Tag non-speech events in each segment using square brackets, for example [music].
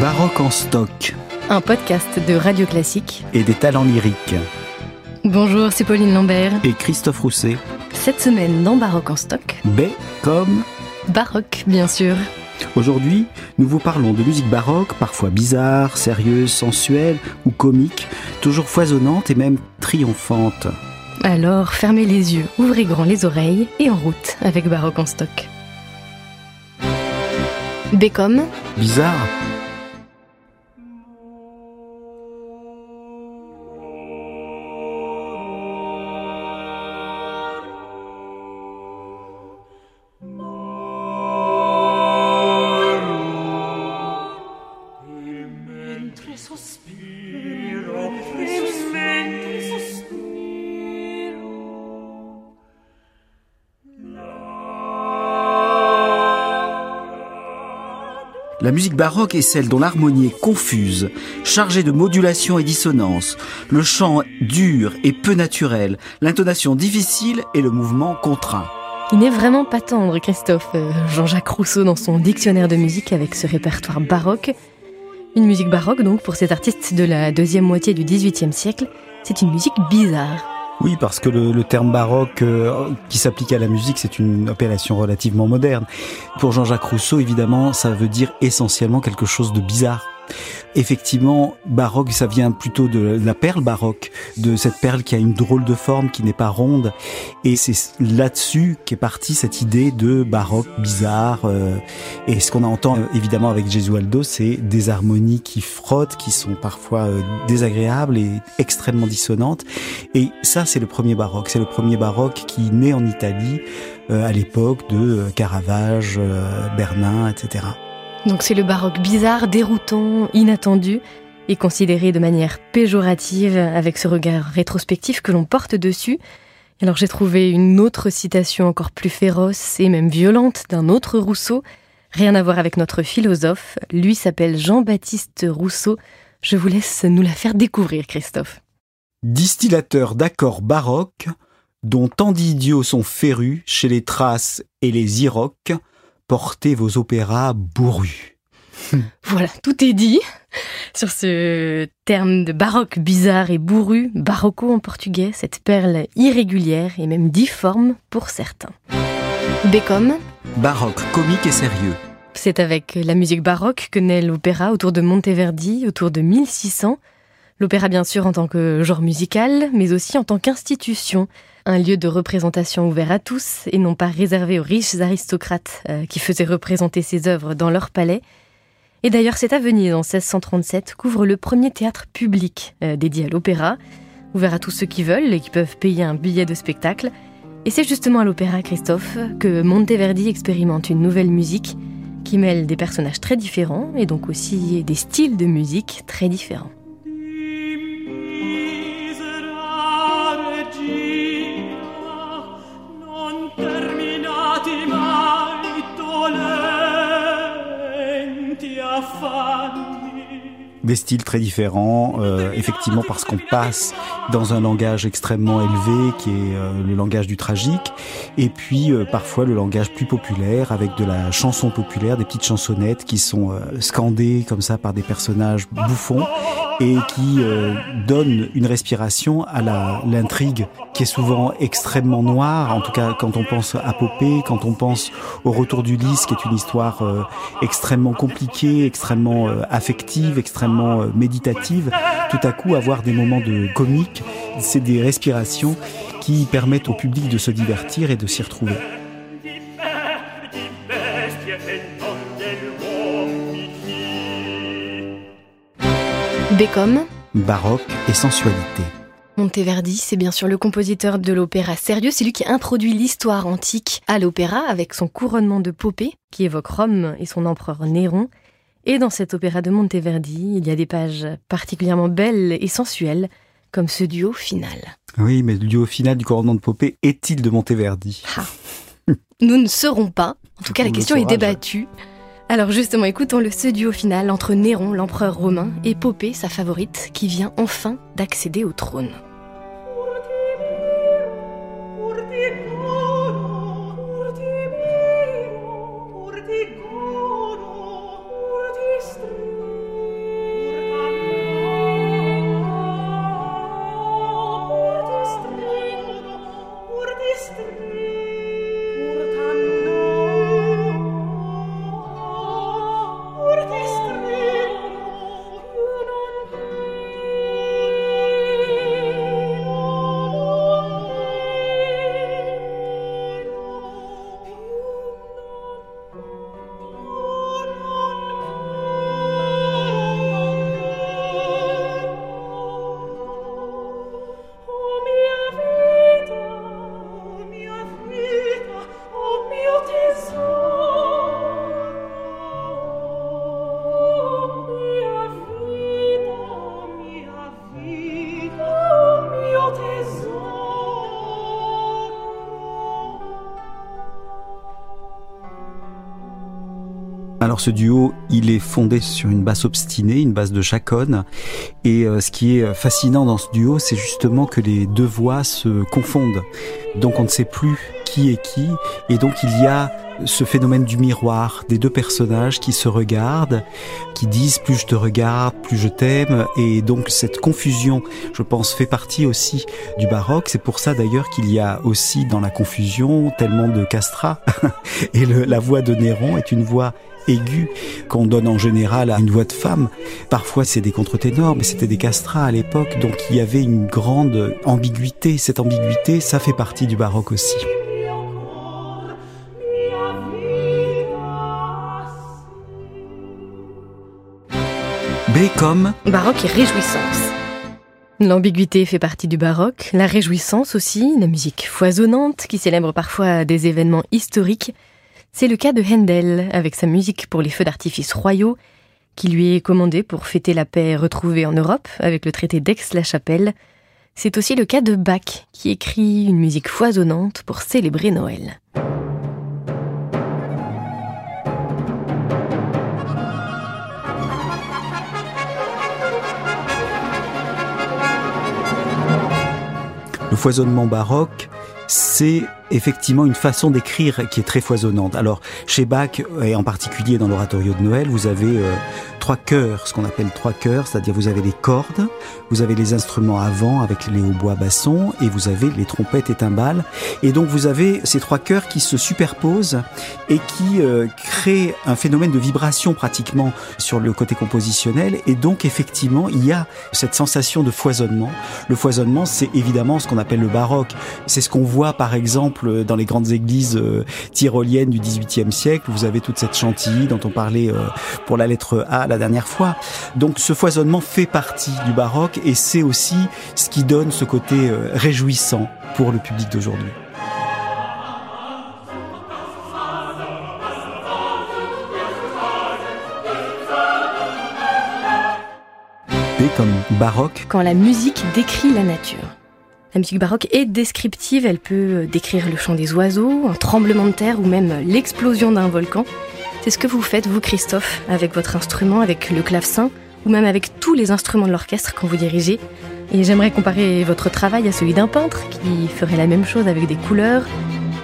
Baroque en stock. Un podcast de Radio Classique. Et des talents lyriques. Bonjour, c'est Pauline Lambert. Et Christophe Rousset. Cette semaine dans Baroque en stock. B comme Baroque, bien sûr. Aujourd'hui, nous vous parlons de musique baroque, parfois bizarre, sérieuse, sensuelle ou comique, toujours foisonnante et même triomphante. Alors, fermez les yeux, ouvrez grand les oreilles et en route avec Baroque en stock. B comme Bizarre La musique baroque est celle dont l'harmonie est confuse, chargée de modulation et dissonance, le chant dur et peu naturel, l'intonation difficile et le mouvement contraint. Il n'est vraiment pas tendre, Christophe. Euh, Jean-Jacques Rousseau dans son dictionnaire de musique avec ce répertoire baroque. Une musique baroque donc pour cet artiste de la deuxième moitié du XVIIIe siècle, c'est une musique bizarre. Oui, parce que le, le terme baroque euh, qui s'applique à la musique, c'est une appellation relativement moderne. Pour Jean-Jacques Rousseau, évidemment, ça veut dire essentiellement quelque chose de bizarre. Effectivement, baroque, ça vient plutôt de la perle baroque, de cette perle qui a une drôle de forme, qui n'est pas ronde. Et c'est là-dessus qu'est partie cette idée de baroque bizarre. euh, et ce qu'on entend euh, évidemment avec Gesualdo, c'est des harmonies qui frottent, qui sont parfois euh, désagréables et extrêmement dissonantes. Et ça, c'est le premier baroque. C'est le premier baroque qui naît en Italie à l'époque de Caravage, Bernin, etc. Donc c'est le baroque bizarre, déroutant, inattendu et considéré de manière péjorative avec ce regard rétrospectif que l'on porte dessus. Alors j'ai trouvé une autre citation encore plus féroce et même violente d'un autre Rousseau. Rien à voir avec notre philosophe. Lui s'appelle Jean-Baptiste Rousseau. Je vous laisse nous la faire découvrir, Christophe. Distillateur d'accords baroques, dont tant d'idiots sont férus chez les Thraces et les Iroques, portez vos opéras bourrus. [laughs] Voilà, tout est dit sur ce terme de baroque bizarre et bourru, barocco en portugais, cette perle irrégulière et même difforme pour certains. Bécom, Baroque, comique et sérieux. c'est avec la musique baroque que naît l'opéra autour de Monteverdi, autour de 1600. L'opéra bien sûr en tant que genre musical, mais aussi en tant qu'institution, un lieu de représentation ouvert à tous et non pas réservé aux riches aristocrates euh, qui faisaient représenter ses œuvres dans leur palais. Et d'ailleurs, c'est à Venise, en 1637, qu'ouvre le premier théâtre public euh, dédié à l'opéra, ouvert à tous ceux qui veulent et qui peuvent payer un billet de spectacle. Et c'est justement à l'opéra, Christophe, que Monteverdi expérimente une nouvelle musique qui mêle des personnages très différents et donc aussi des styles de musique très différents. Des styles très différents, euh, effectivement parce qu'on passe dans un langage extrêmement élevé qui est euh, le langage du tragique, et puis euh, parfois le langage plus populaire avec de la chanson populaire, des petites chansonnettes qui sont euh, scandées comme ça par des personnages bouffons et qui euh, donnent une respiration à l'intrigue qui est souvent extrêmement noire, en tout cas quand on pense à Popée, quand on pense au Retour d'Ulysse qui est une histoire euh, extrêmement compliquée, extrêmement affective, extrêmement euh, méditative, tout à coup avoir des moments de comique, c'est des respirations qui permettent au public de se divertir et de s'y retrouver. di be- di bestie non dell'uomini Bécom, Baroque et sensualité. Monteverdi, c'est bien sûr le compositeur de l'opéra sérieux, c'est lui qui introduit l'histoire antique à l'opéra avec son couronnement de Popée, qui évoque Rome et son empereur Néron. Et dans cet opéra de Monteverdi, il y a des pages particulièrement belles et sensuelles, comme ce duo final. Oui, mais le duo final du couronnement de Popée est-il de Monteverdi? Nous ne saurons pas, en tout cas la question est débattue. Alors justement, écoutons le ce duo final entre Néron, l'empereur romain, et Popée, sa favorite, qui vient enfin d'accéder au trône. Ce duo, il est fondé sur une basse obstinée, une basse de chaconne. Et euh, ce qui est fascinant dans ce duo, c'est justement que les deux voix se confondent. Donc on ne sait plus qui est qui. Et donc il y a ce phénomène du miroir, des deux personnages qui se regardent, qui disent plus je te regarde, plus je t'aime, et donc cette confusion, je pense, fait partie aussi du baroque. C'est pour ça d'ailleurs qu'il y a aussi dans la confusion tellement de castrats, [laughs] et la voix de Néron est une voix aiguë qu'on donne en général à une voix de femme. Parfois c'est des contre-ténors, mais c'était des castrats à l'époque, donc il y avait une grande ambiguïté. Cette ambiguïté, ça fait partie du baroque aussi. B comme baroque et réjouissance. L'ambiguïté fait partie du baroque, la réjouissance aussi, la musique foisonnante qui célèbre parfois des événements historiques. C'est le cas de Handel avec sa musique pour les feux d'artifice royaux qui lui est commandée pour fêter la paix retrouvée en Europe avec le traité d'Aix-la-Chapelle. C'est aussi le cas de Bach qui écrit une musique foisonnante pour célébrer Noël. Foisonnement baroque, c'est effectivement une façon d'écrire qui est très foisonnante. Alors, chez Bach, et en particulier dans l'oratorio de Noël, vous avez euh, trois chœurs, ce qu'on appelle trois chœurs, c'est-à-dire vous avez les cordes, vous avez les instruments avant avec les hautbois bassons, et vous avez les trompettes et timbales. Et donc vous avez ces trois chœurs qui se superposent et qui euh, créent un phénomène de vibration pratiquement sur le côté compositionnel. Et donc effectivement, il y a cette sensation de foisonnement. Le foisonnement, c'est évidemment ce qu'on appelle le baroque. C'est ce qu'on voit par exemple dans les grandes églises euh, tyroliennes du XVIIIe siècle. Vous avez toute cette chantilly dont on parlait euh, pour la lettre A, la dernière fois. Donc ce foisonnement fait partie du baroque et c'est aussi ce qui donne ce côté euh, réjouissant pour le public d'aujourd'hui. Et comme baroque. Quand la musique décrit la nature. La musique baroque est descriptive, elle peut décrire le chant des oiseaux, un tremblement de terre ou même l'explosion d'un volcan. C'est ce que vous faites, vous, Christophe, avec votre instrument, avec le clavecin, ou même avec tous les instruments de l'orchestre quand vous dirigez. Et j'aimerais comparer votre travail à celui d'un peintre qui ferait la même chose avec des couleurs,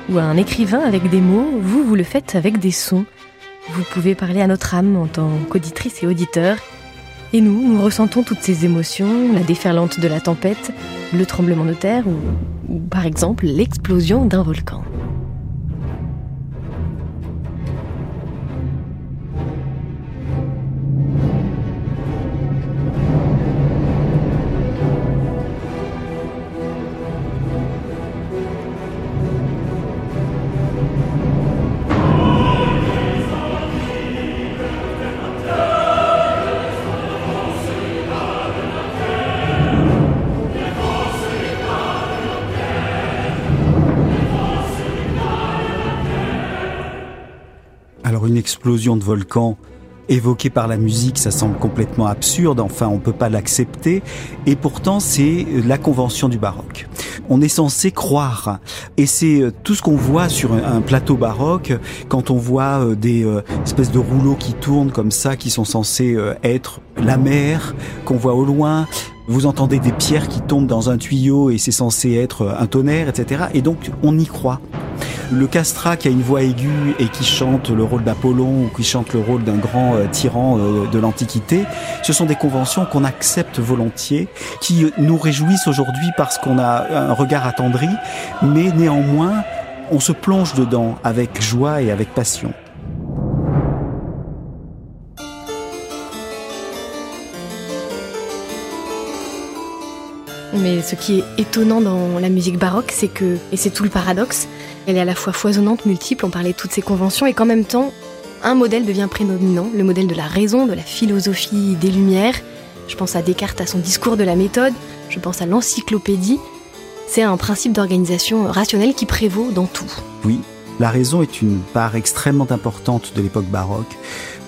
ou à un écrivain avec des mots. Vous, vous le faites avec des sons. Vous pouvez parler à notre âme en tant qu'auditrice et auditeur. Et nous, nous ressentons toutes ces émotions, la déferlante de la tempête, le tremblement de terre ou, par exemple l'explosion d'un volcan. Explosion de volcan évoquée par la musique, ça semble complètement absurde, enfin on peut pas l'accepter, et pourtant c'est la convention du baroque. On est censé croire, et c'est euh, tout ce qu'on voit sur un plateau baroque, quand on voit euh, des euh, espèces de rouleaux qui tournent comme ça, qui sont censés être la mer, qu'on voit au loin, vous entendez des pierres qui tombent dans un tuyau et c'est censé être un tonnerre, etc. Et donc on y croit. Le castrat qui a une voix aiguë et qui chante le rôle d'Apollon ou qui chante le rôle d'un grand euh, tyran euh, de l'Antiquité, ce sont des conventions qu'on accepte volontiers, qui nous réjouissent aujourd'hui parce qu'on a un regard attendri, mais néanmoins, on se plonge dedans avec joie et avec passion. Mais ce qui est étonnant dans la musique baroque, c'est que, et c'est tout le paradoxe, elle est à la fois foisonnante, multiple, on parlait de toutes ces conventions, et qu'en même temps, un modèle devient prédominant, le modèle de la raison, de la philosophie des Lumières. Je pense à Descartes, à son discours de la méthode, je pense à l'encyclopédie. C'est un principe d'organisation rationnelle qui prévaut dans tout. Oui, la raison est une part extrêmement importante de l'époque baroque.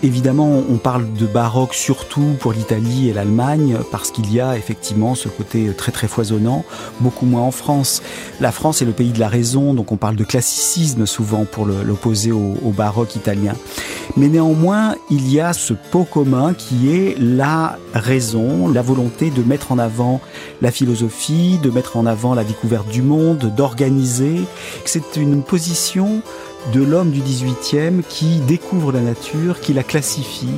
Évidemment, on parle de baroque surtout pour l'Italie et l'Allemagne parce qu'il y a effectivement ce côté très très foisonnant, beaucoup moins en France. La France est le pays de la raison, donc on parle de classicisme souvent pour l'opposer au, au baroque italien. Mais néanmoins, il y a ce pot commun qui est la raison, la volonté de mettre en avant la philosophie, de mettre en avant la découverte du monde, d'organiser. C'est une position de l'homme du 18e qui découvre la nature, qui la classifie.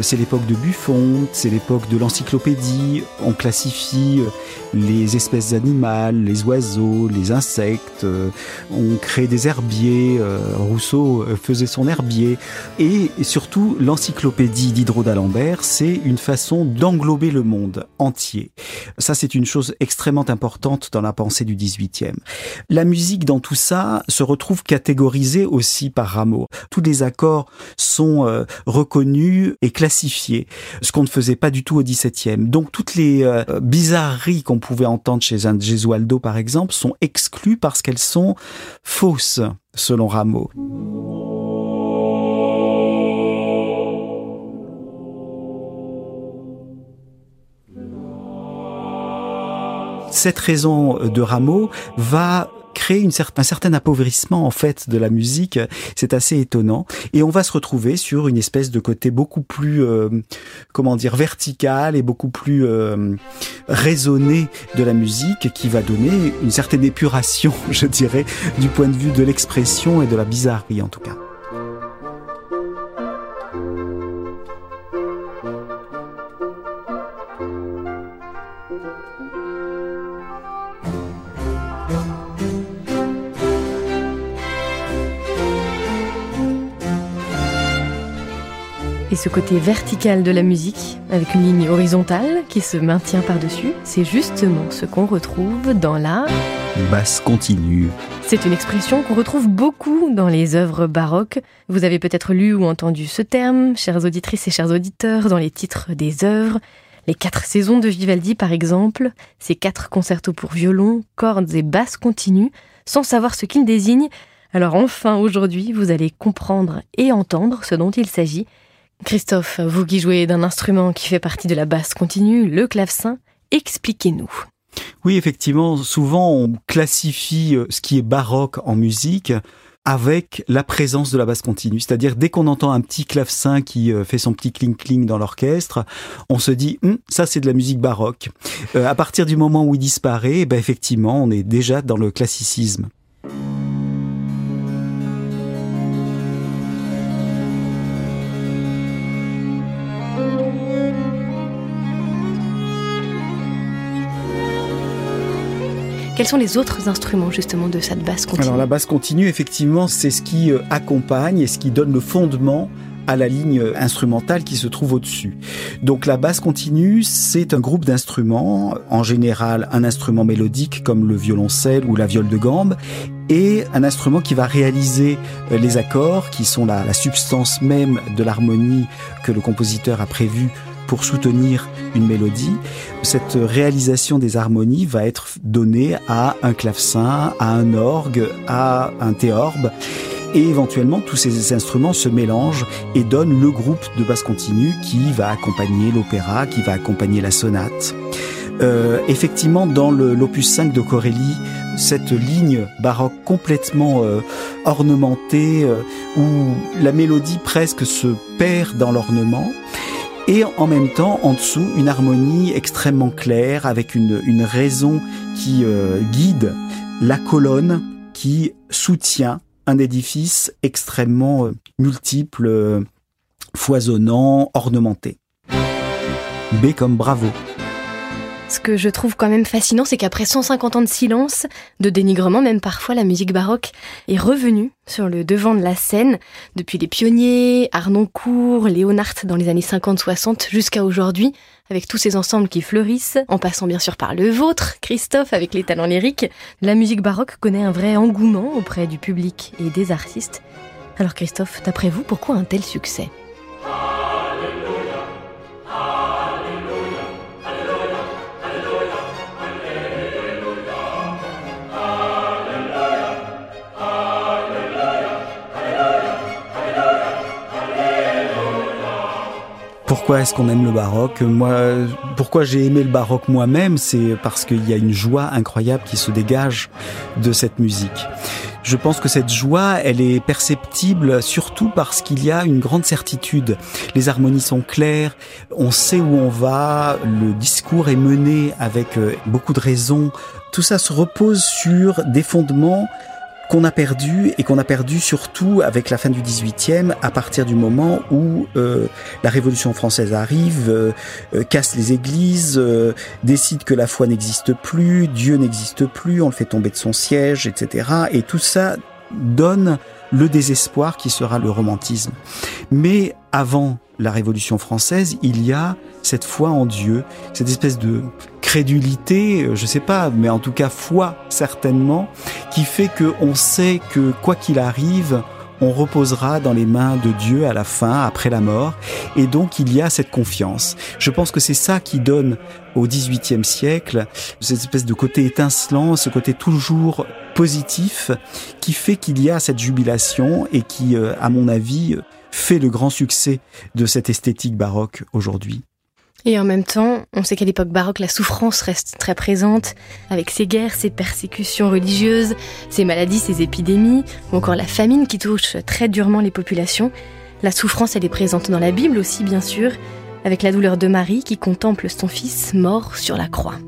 C'est l'époque de Buffon, c'est l'époque de l'encyclopédie. On classifie euh, les espèces animales, les oiseaux, les insectes. Euh, on crée des herbiers. Euh, Rousseau faisait son herbier. Et surtout, l'encyclopédie d'Hydro d'Alembert, c'est une façon d'englober le monde entier. Ça, c'est une chose extrêmement importante dans la pensée du 18e. La musique, dans tout ça, se retrouve catégorisée aussi par Rameau. Tous les accords sont reconnus et classifiés, ce qu'on ne faisait pas du tout au XVIIe. Donc toutes les euh, bizarreries qu'on pouvait entendre chez un Gesualdo, par exemple, sont exclues parce qu'elles sont fausses, selon Rameau. cette raison de Rameau va créer une un certain appauvrissement en fait de la musique. C'est assez étonnant. Et on va se retrouver sur une espèce de côté beaucoup plus, euh, comment dire, vertical et beaucoup plus euh, raisonné de la musique qui va donner une certaine épuration, [laughs] je dirais, du point de vue de l'expression et de la bizarrerie en tout cas. Et ce côté vertical de la musique, avec une ligne horizontale qui se maintient par-dessus, c'est justement ce qu'on retrouve dans la basse continue. C'est une expression qu'on retrouve beaucoup dans les œuvres baroques. Vous avez peut-être lu ou entendu ce terme, chères auditrices et chers auditeurs, dans les titres des œuvres. Les quatre saisons de Vivaldi, par exemple, ces quatre concertos pour violon, cordes et basses continues, sans savoir ce qu'ils désignent. Alors enfin, aujourd'hui, vous allez comprendre et entendre ce dont il s'agit Christophe, vous qui jouez d'un instrument qui fait partie de la basse continue, le clavecin, expliquez-nous. Oui, effectivement, souvent on classifie euh, ce qui est baroque en musique avec la présence de la basse continue. C'est-à-dire, dès qu'on entend un petit clavecin qui euh, fait son petit cling-cling dans l'orchestre, on se dit, hum, ça c'est de la musique baroque. Euh, à partir du moment où il disparaît, eh ben, effectivement, on est déjà dans le classicisme. Quels sont les autres instruments justement de cette basse continue Alors la basse continue, effectivement, c'est ce qui euh, accompagne et ce qui donne le fondement à la ligne instrumentale qui se trouve au-dessus. Donc la basse continue, c'est un groupe d'instruments, en général un instrument mélodique comme le violoncelle ou la viole de gambe, et un instrument qui va réaliser euh, les accords, qui sont la, la substance même de l'harmonie que le compositeur a prévu pour soutenir une mélodie. Cette réalisation des harmonies va être donnée à un clavecin, à un orgue, à un théorbe. Et éventuellement, tous ces instruments se mélangent et donnent le groupe de basse continue qui va accompagner l'opéra, qui va accompagner la sonate. Euh, effectivement, dans l'opus 5 de Corelli, cette ligne baroque complètement euh, ornementée, euh, où la mélodie presque se perd dans l'ornement, et en même temps en dessous une harmonie extrêmement claire avec une, raison qui euh, guide la colonne qui soutient un édifice extrêmement euh, multiple, euh, foisonnant, ornementé. B comme bravo. Ce que je trouve quand même fascinant, c'est qu'après 150 ans de silence, de dénigrement, même parfois la musique baroque est revenue sur le devant de la scène, depuis les pionniers, Arnoncourt, Léonard dans les années 50-60 jusqu'à aujourd'hui, avec tous ces ensembles qui fleurissent, en passant bien sûr par le vôtre, Christophe, avec les talents lyriques. La musique baroque connaît un vrai engouement auprès du public et des artistes. Alors Christophe, d'après vous, pourquoi un tel succès? Pourquoi est-ce qu'on aime le baroque Moi, pourquoi j'ai aimé le baroque moi-même, c'est parce qu'il y a une joie incroyable qui se dégage de cette musique. Je pense que cette joie, elle est perceptible surtout parce qu'il y a une grande certitude. Les harmonies sont claires, on sait où on va, le discours est mené avec euh, beaucoup de raison. Tout ça se repose sur des fondements qu'on a perdu et qu'on a perdu surtout avec la fin du 18e à partir du moment où euh, la Révolution française arrive, euh, euh, casse les églises, euh, décide que la foi n'existe plus, Dieu n'existe plus, on le fait tomber de son siège, etc. Et tout ça donne le désespoir qui sera le romantisme. Mais avant la Révolution française, il y a cette foi en Dieu, cette espèce de crédulité, euh, je sais pas, mais en tout cas foi certainement, qui fait que on sait que quoi qu'il arrive, on reposera dans les mains de Dieu à la fin, après la mort, et donc il y a cette confiance. Je pense que c'est ça qui donne au XVIIIe siècle cette espèce de côté étincelant, ce côté toujours positif, qui fait qu'il y a cette jubilation et qui, euh, à mon avis, fait le grand succès de cette esthétique baroque aujourd'hui. Et en même temps, on sait qu'à l'époque baroque, la souffrance reste très présente, avec ses guerres, ses persécutions religieuses, ses maladies, ses épidémies, ou encore la famine qui touche très durement les populations. La souffrance, elle est présente dans la Bible aussi, bien sûr, avec la douleur de Marie qui contemple son fils mort sur la croix.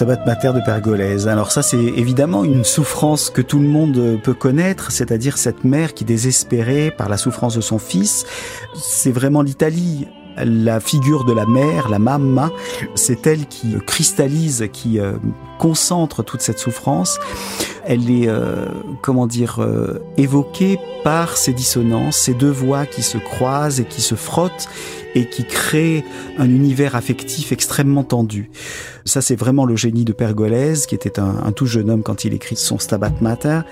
De Pergolèse. Alors ça, c'est évidemment une souffrance que tout le monde peut connaître, c'est-à-dire cette mère qui, désespérée par la souffrance de son fils, c'est vraiment l'Italie. La figure de la mère, la mamma, c'est elle qui cristallise, qui euh, concentre toute cette souffrance. Elle est, euh, comment dire, euh, évoquée par ces dissonances, ces deux voix qui se croisent et qui se frottent et qui créent un univers affectif extrêmement tendu. Ça, c'est vraiment le génie de Pergolèse, qui était un, un, tout jeune homme quand il écrit son Stabat Mater.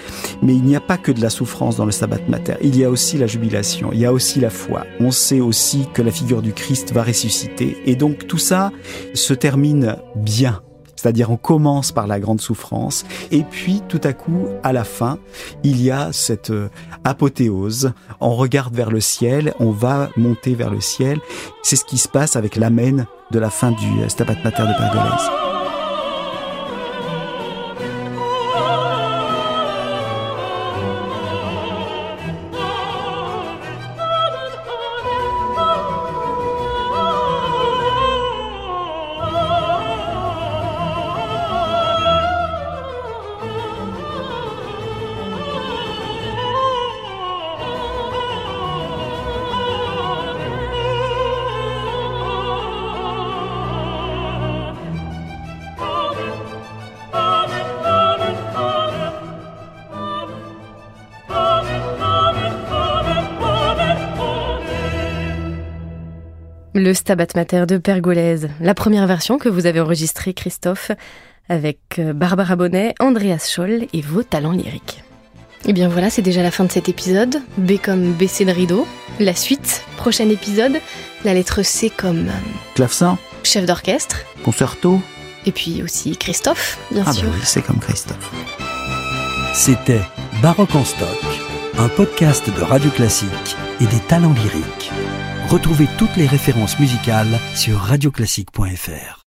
Mais il n'y a pas que de la souffrance dans le Stabat Mater. Il y a aussi la jubilation, il y a aussi la foi. On sait aussi que la figure du Christ va ressusciter. Et donc tout ça se termine bien. C'est-à-dire on commence par la grande souffrance et puis tout à coup, à la fin, il y a cette euh, apothéose. On regarde vers le ciel, on va monter vers le ciel. C'est ce qui se passe avec l'amen de la fin du Stabat Mater de Pergolèse. Le Stabat Mater de Pergolèse, la première version que vous avez enregistrée, Christophe, avec euh, Barbara Bonnet, Andreas Scholl et vos talents lyriques. Et bien voilà, c'est déjà la fin de cet épisode. B comme baisser le rideau. La suite, prochain épisode, la lettre C comme... euh, Clavecin, chef d'orchestre. concerto. Et puis aussi Christophe, bien Ah sûr. bah oui, c'est comme Christophe. C'était Baroque en stock, un podcast de Radio Classique et des talents lyriques. Retrouvez toutes les références musicales sur radioclassique.fr.